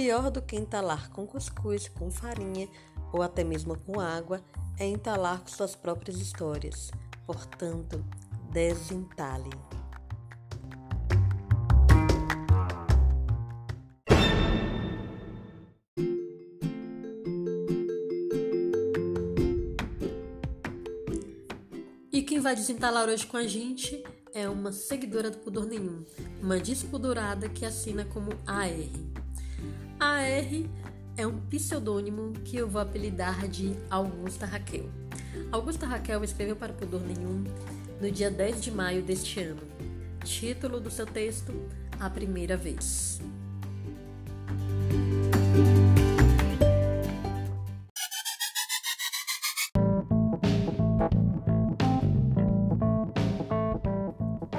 Pior do que entalar com cuscuz, com farinha ou até mesmo com água é entalar com suas próprias histórias. Portanto, desentale. E quem vai desentalar hoje com a gente é uma seguidora do Pudor Nenhum, uma despudorada que assina como AR. AR é um pseudônimo que eu vou apelidar de Augusta Raquel. Augusta Raquel escreveu para Pudor Nenhum no dia 10 de maio deste ano. Título do seu texto: A Primeira Vez.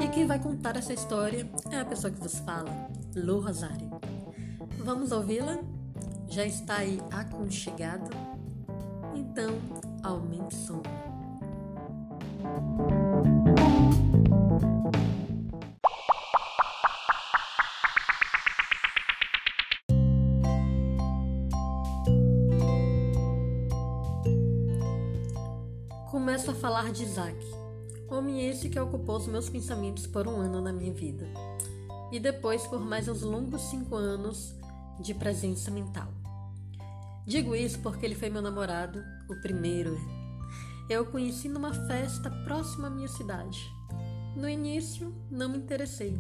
E quem vai contar essa história é a pessoa que vos fala, Lu Rosário. Vamos ouvi-la? Já está aí aconchegado? Então, aumente o som. Começo a falar de Isaac, homem esse que ocupou os meus pensamentos por um ano na minha vida, e depois por mais uns longos cinco anos de presença mental. Digo isso porque ele foi meu namorado, o primeiro. Eu o conheci numa festa próxima à minha cidade. No início, não me interessei,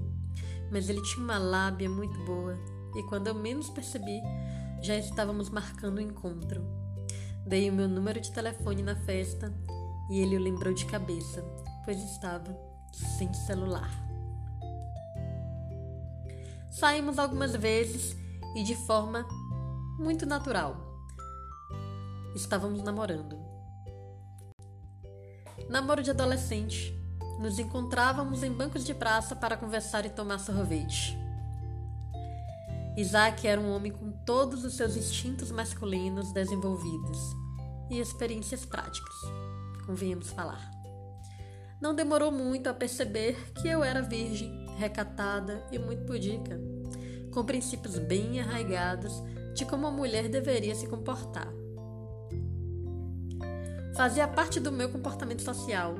mas ele tinha uma lábia muito boa e quando eu menos percebi, já estávamos marcando o um encontro. Dei o meu número de telefone na festa e ele o lembrou de cabeça, pois estava sem celular. Saímos algumas vezes e de forma muito natural. Estávamos namorando. Namoro de adolescente. Nos encontrávamos em bancos de praça para conversar e tomar sorvete. Isaac era um homem com todos os seus instintos masculinos desenvolvidos e experiências práticas, convenhamos falar. Não demorou muito a perceber que eu era virgem, recatada e muito pudica com princípios bem arraigados de como a mulher deveria se comportar. Fazia parte do meu comportamento social,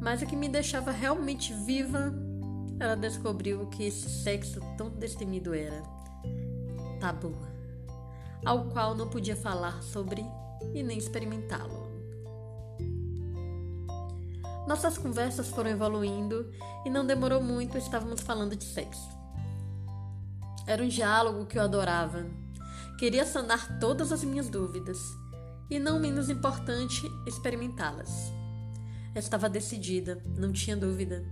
mas o que me deixava realmente viva era descobrir o que esse sexo tão destemido era tabu, ao qual não podia falar sobre e nem experimentá-lo. Nossas conversas foram evoluindo e não demorou muito, estávamos falando de sexo. Era um diálogo que eu adorava. Queria sanar todas as minhas dúvidas e, não menos importante, experimentá-las. Estava decidida, não tinha dúvida.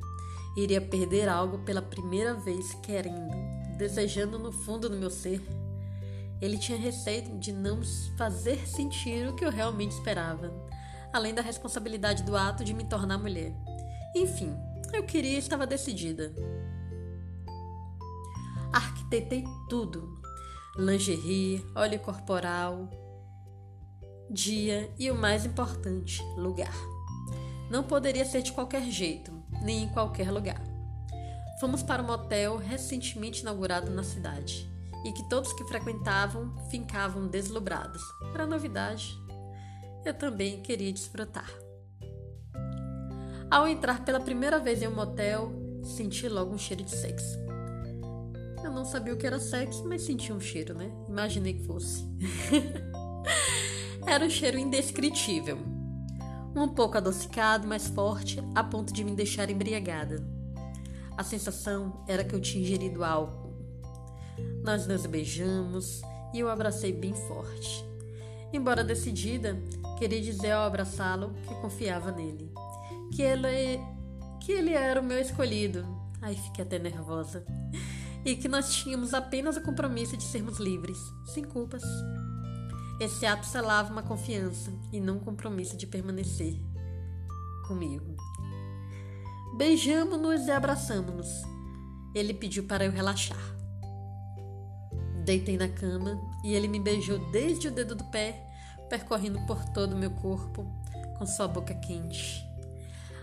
Iria perder algo pela primeira vez, querendo, desejando no fundo do meu ser. Ele tinha receio de não fazer sentir o que eu realmente esperava, além da responsabilidade do ato de me tornar mulher. Enfim, eu queria e estava decidida. Arquitetei tudo: lingerie, óleo corporal, dia e o mais importante, lugar. Não poderia ser de qualquer jeito, nem em qualquer lugar. Fomos para um motel recentemente inaugurado na cidade e que todos que frequentavam fincavam deslubrados. Para novidade, eu também queria desfrutar. Ao entrar pela primeira vez em um motel, senti logo um cheiro de sexo. Eu não sabia o que era sexo, mas sentia um cheiro, né? Imaginei que fosse. era um cheiro indescritível. Um pouco adocicado, mas forte, a ponto de me deixar embriagada. A sensação era que eu tinha ingerido álcool. Nós nos beijamos e eu abracei bem forte. Embora decidida, queria dizer ao abraçá-lo que confiava nele. Que ele, que ele era o meu escolhido. Ai, fiquei até nervosa e que nós tínhamos apenas o compromisso de sermos livres, sem culpas. Esse ato selava uma confiança e não um compromisso de permanecer comigo. Beijamos-nos e abraçamos-nos. Ele pediu para eu relaxar. Deitei na cama e ele me beijou desde o dedo do pé, percorrendo por todo o meu corpo com sua boca quente.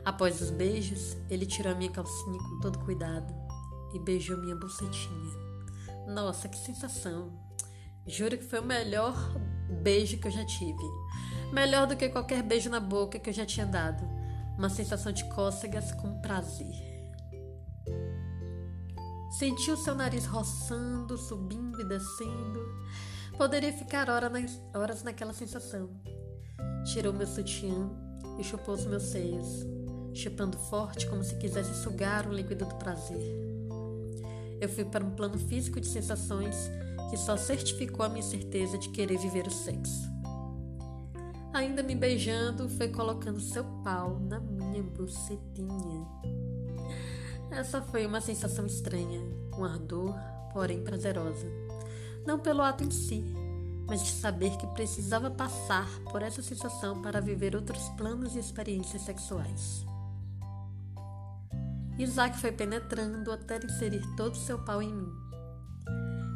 Após os beijos, ele tirou a minha calcinha com todo cuidado e beijou minha bucetinha. Nossa, que sensação! Juro que foi o melhor beijo que eu já tive. Melhor do que qualquer beijo na boca que eu já tinha dado. Uma sensação de cócegas com prazer. Senti o seu nariz roçando, subindo e descendo. Poderia ficar horas naquela sensação. Tirou meu sutiã e chupou os meus seios, chupando forte como se quisesse sugar um líquido do prazer. Eu fui para um plano físico de sensações que só certificou a minha certeza de querer viver o sexo. Ainda me beijando, foi colocando seu pau na minha bucetinha. Essa foi uma sensação estranha, um ardor, porém prazerosa. Não pelo ato em si, mas de saber que precisava passar por essa sensação para viver outros planos e experiências sexuais. Isaac foi penetrando até inserir todo o seu pau em mim.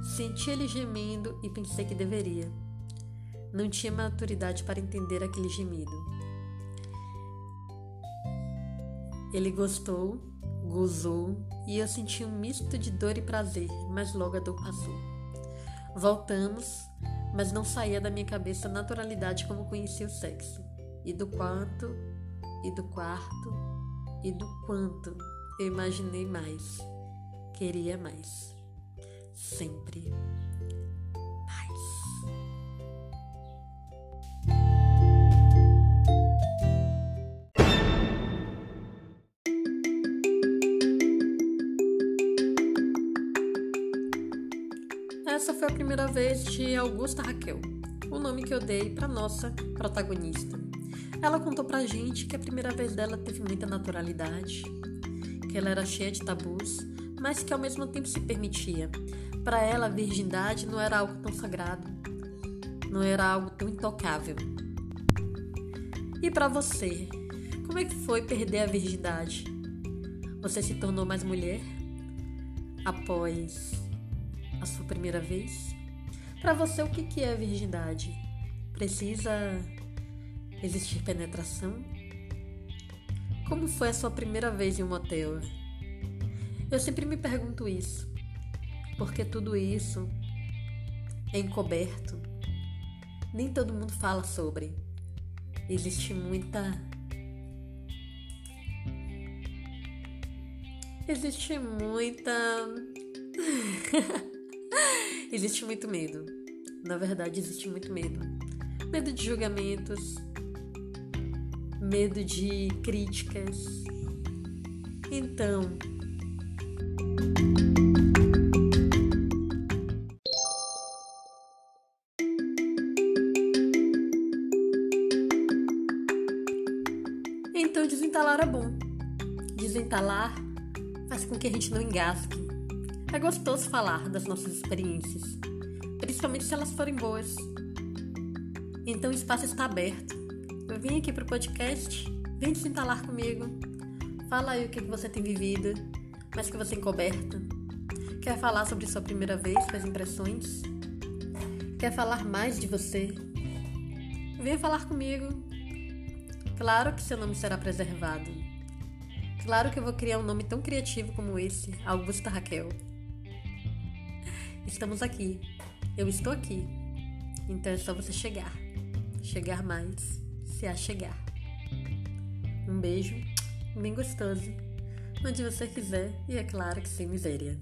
Senti ele gemendo e pensei que deveria. Não tinha maturidade para entender aquele gemido. Ele gostou, gozou e eu senti um misto de dor e prazer, mas logo a dor passou. Voltamos, mas não saía da minha cabeça a naturalidade como conhecia o sexo, e do quanto, e do quarto, e do quanto eu imaginei mais, queria mais sempre mais. Essa foi a primeira vez de Augusta Raquel, o nome que eu dei para nossa protagonista. Ela contou pra gente que a primeira vez dela teve muita naturalidade, que ela era cheia de tabus, mas que ao mesmo tempo se permitia, para ela, a virgindade não era algo tão sagrado, não era algo tão intocável. E para você, como é que foi perder a virgindade? Você se tornou mais mulher após a sua primeira vez? Para você, o que é a virgindade? Precisa existir penetração? Como foi a sua primeira vez em um motel? Eu sempre me pergunto isso porque tudo isso é encoberto. Nem todo mundo fala sobre. Existe muita. Existe muita. existe muito medo. Na verdade, existe muito medo. Medo de julgamentos, medo de críticas. Então, Então desentalar é bom. Desentalar faz com que a gente não engasgue. É gostoso falar das nossas experiências, principalmente se elas forem boas. Então o espaço está aberto. Eu vim aqui para o podcast, vem desentalar comigo. Fala aí o que você tem vivido, mas que você encoberta. Quer falar sobre sua primeira vez, suas impressões? Quer falar mais de você? Venha falar comigo. Claro que seu nome será preservado. Claro que eu vou criar um nome tão criativo como esse, Augusta Raquel. Estamos aqui. Eu estou aqui. Então é só você chegar. Chegar mais, se achegar. Um beijo, bem gostoso, onde você quiser e é claro que sem miséria.